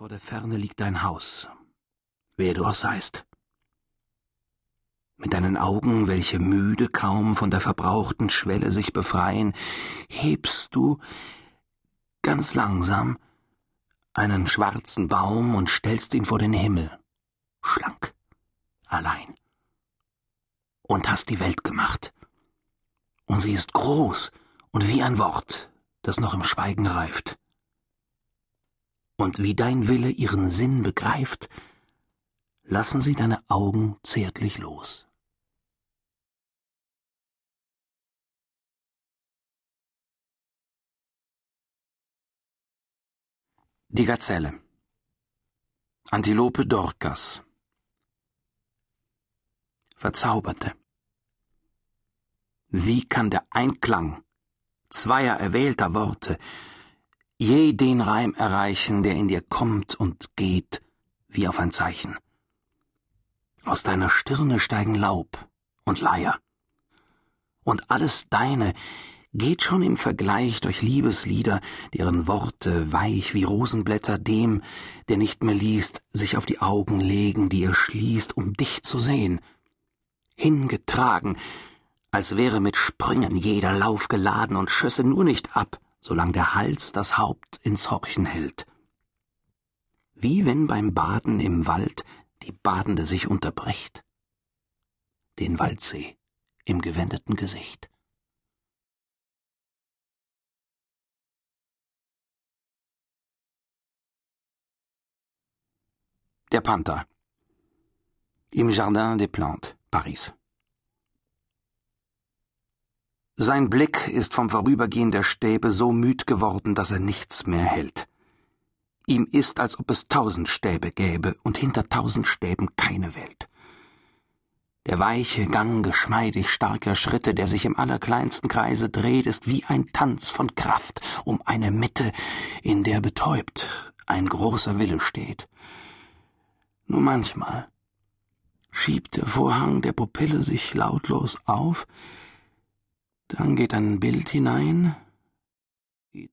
vor der Ferne liegt dein Haus, wer du auch seist. Mit deinen Augen, welche müde kaum von der verbrauchten Schwelle sich befreien, hebst du ganz langsam einen schwarzen Baum und stellst ihn vor den Himmel, schlank, allein. Und hast die Welt gemacht. Und sie ist groß und wie ein Wort, das noch im Schweigen reift und wie dein Wille ihren Sinn begreift, lassen sie deine Augen zärtlich los. Die Gazelle. Antilope Dorcas. Verzauberte. Wie kann der Einklang zweier erwählter Worte je den Reim erreichen, der in dir kommt und geht, wie auf ein Zeichen. Aus deiner Stirne steigen Laub und Leier. Und alles Deine geht schon im Vergleich durch Liebeslieder, deren Worte weich wie Rosenblätter dem, der nicht mehr liest, sich auf die Augen legen, die er schließt, um dich zu sehen. Hingetragen, als wäre mit Sprüngen jeder Lauf geladen und schösse nur nicht ab, solang der Hals das Haupt ins Horchen hält. Wie wenn beim Baden im Wald die Badende sich unterbricht. Den Waldsee im gewendeten Gesicht. Der Panther im Jardin des Plantes, Paris. Sein Blick ist vom Vorübergehen der Stäbe so müd geworden, dass er nichts mehr hält. Ihm ist, als ob es tausend Stäbe gäbe und hinter tausend Stäben keine Welt. Der weiche Gang geschmeidig starker Schritte, der sich im allerkleinsten Kreise dreht, ist wie ein Tanz von Kraft um eine Mitte, in der betäubt ein großer Wille steht. Nur manchmal schiebt der Vorhang der Pupille sich lautlos auf, dann geht ein Bild hinein,